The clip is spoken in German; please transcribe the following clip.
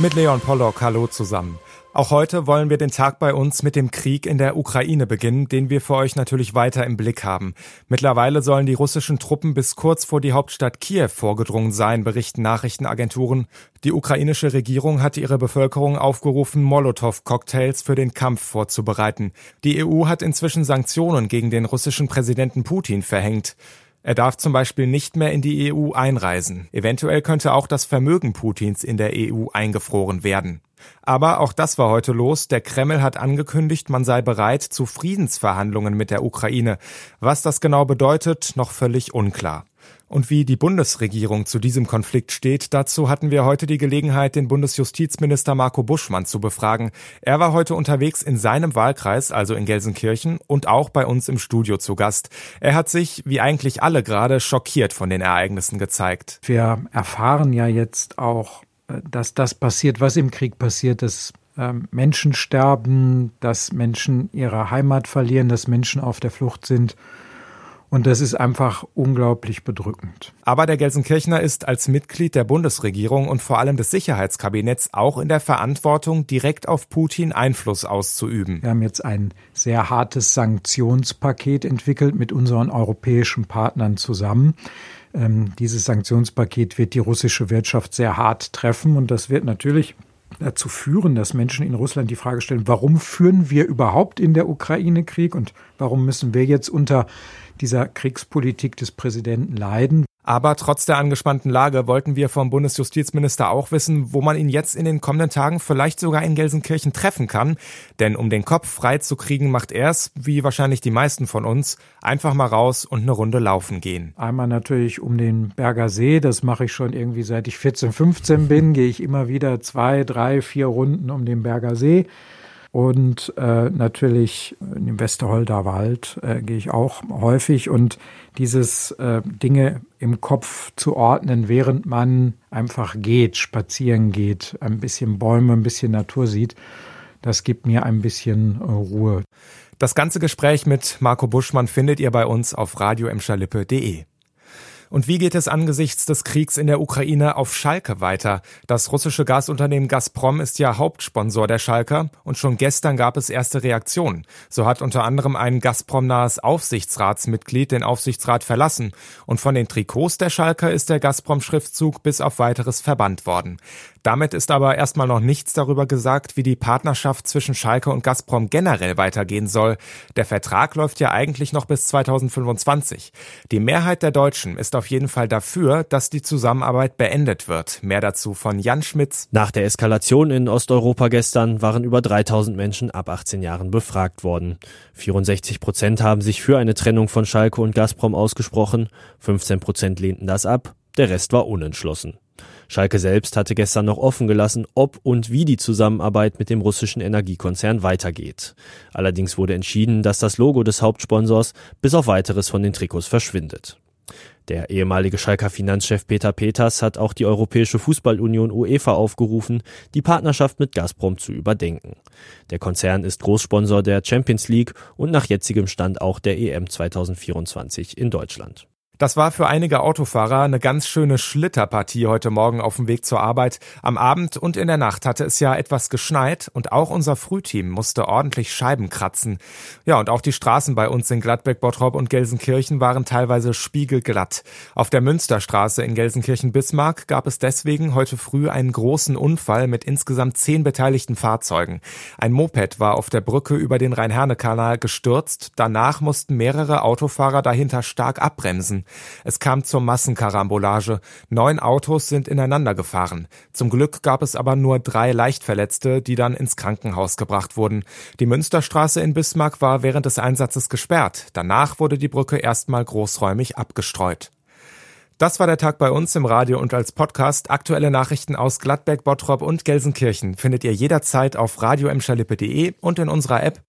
Mit Leon Pollock, hallo zusammen. Auch heute wollen wir den Tag bei uns mit dem Krieg in der Ukraine beginnen, den wir für euch natürlich weiter im Blick haben. Mittlerweile sollen die russischen Truppen bis kurz vor die Hauptstadt Kiew vorgedrungen sein, berichten Nachrichtenagenturen. Die ukrainische Regierung hat ihre Bevölkerung aufgerufen, Molotow-Cocktails für den Kampf vorzubereiten. Die EU hat inzwischen Sanktionen gegen den russischen Präsidenten Putin verhängt. Er darf zum Beispiel nicht mehr in die EU einreisen. Eventuell könnte auch das Vermögen Putins in der EU eingefroren werden. Aber auch das war heute los. Der Kreml hat angekündigt, man sei bereit zu Friedensverhandlungen mit der Ukraine. Was das genau bedeutet, noch völlig unklar. Und wie die Bundesregierung zu diesem Konflikt steht, dazu hatten wir heute die Gelegenheit, den Bundesjustizminister Marco Buschmann zu befragen. Er war heute unterwegs in seinem Wahlkreis, also in Gelsenkirchen, und auch bei uns im Studio zu Gast. Er hat sich, wie eigentlich alle gerade, schockiert von den Ereignissen gezeigt. Wir erfahren ja jetzt auch dass das passiert, was im Krieg passiert, dass ähm, Menschen sterben, dass Menschen ihre Heimat verlieren, dass Menschen auf der Flucht sind. Und das ist einfach unglaublich bedrückend. Aber der Gelsenkirchner ist als Mitglied der Bundesregierung und vor allem des Sicherheitskabinetts auch in der Verantwortung, direkt auf Putin Einfluss auszuüben. Wir haben jetzt ein sehr hartes Sanktionspaket entwickelt mit unseren europäischen Partnern zusammen. Ähm, dieses Sanktionspaket wird die russische Wirtschaft sehr hart treffen und das wird natürlich dazu führen, dass Menschen in Russland die Frage stellen, warum führen wir überhaupt in der Ukraine Krieg und warum müssen wir jetzt unter dieser Kriegspolitik des Präsidenten leiden? Aber trotz der angespannten Lage wollten wir vom Bundesjustizminister auch wissen, wo man ihn jetzt in den kommenden Tagen vielleicht sogar in Gelsenkirchen treffen kann. Denn um den Kopf frei zu kriegen, macht er es, wie wahrscheinlich die meisten von uns, einfach mal raus und eine Runde laufen gehen. Einmal natürlich um den Berger See, das mache ich schon irgendwie seit ich 14, 15 bin, gehe ich immer wieder zwei, drei, vier Runden um den Berger See. Und äh, natürlich in den Westerholder Wald äh, gehe ich auch häufig. Und dieses äh, Dinge im Kopf zu ordnen, während man einfach geht, spazieren geht, ein bisschen Bäume, ein bisschen Natur sieht, das gibt mir ein bisschen äh, Ruhe. Das ganze Gespräch mit Marco Buschmann findet ihr bei uns auf radioemschalippe.de. Und wie geht es angesichts des Kriegs in der Ukraine auf Schalke weiter? Das russische Gasunternehmen Gazprom ist ja Hauptsponsor der Schalker und schon gestern gab es erste Reaktionen. So hat unter anderem ein Gazprom-nahes Aufsichtsratsmitglied den Aufsichtsrat verlassen und von den Trikots der Schalker ist der Gazprom-Schriftzug bis auf weiteres verbannt worden. Damit ist aber erstmal noch nichts darüber gesagt, wie die Partnerschaft zwischen Schalke und Gazprom generell weitergehen soll. Der Vertrag läuft ja eigentlich noch bis 2025. Die Mehrheit der Deutschen ist auf jeden Fall dafür, dass die Zusammenarbeit beendet wird. Mehr dazu von Jan Schmitz. Nach der Eskalation in Osteuropa gestern waren über 3000 Menschen ab 18 Jahren befragt worden. 64 Prozent haben sich für eine Trennung von Schalke und Gazprom ausgesprochen, 15 Prozent lehnten das ab, der Rest war unentschlossen. Schalke selbst hatte gestern noch offen gelassen, ob und wie die Zusammenarbeit mit dem russischen Energiekonzern weitergeht. Allerdings wurde entschieden, dass das Logo des Hauptsponsors bis auf weiteres von den Trikots verschwindet. Der ehemalige Schalker Finanzchef Peter Peters hat auch die Europäische Fußballunion UEFA aufgerufen, die Partnerschaft mit Gazprom zu überdenken. Der Konzern ist Großsponsor der Champions League und nach jetzigem Stand auch der EM 2024 in Deutschland. Das war für einige Autofahrer eine ganz schöne Schlitterpartie heute Morgen auf dem Weg zur Arbeit. Am Abend und in der Nacht hatte es ja etwas geschneit und auch unser Frühteam musste ordentlich Scheiben kratzen. Ja, und auch die Straßen bei uns in Gladbeck, Bottrop und Gelsenkirchen waren teilweise spiegelglatt. Auf der Münsterstraße in Gelsenkirchen-Bismarck gab es deswegen heute früh einen großen Unfall mit insgesamt zehn beteiligten Fahrzeugen. Ein Moped war auf der Brücke über den Rhein-Herne-Kanal gestürzt. Danach mussten mehrere Autofahrer dahinter stark abbremsen. Es kam zur Massenkarambolage. Neun Autos sind ineinander gefahren. Zum Glück gab es aber nur drei Leichtverletzte, die dann ins Krankenhaus gebracht wurden. Die Münsterstraße in Bismarck war während des Einsatzes gesperrt. Danach wurde die Brücke erstmal großräumig abgestreut. Das war der Tag bei uns im Radio und als Podcast. Aktuelle Nachrichten aus Gladbeck, Bottrop und Gelsenkirchen findet ihr jederzeit auf radioemschalippe.de und in unserer App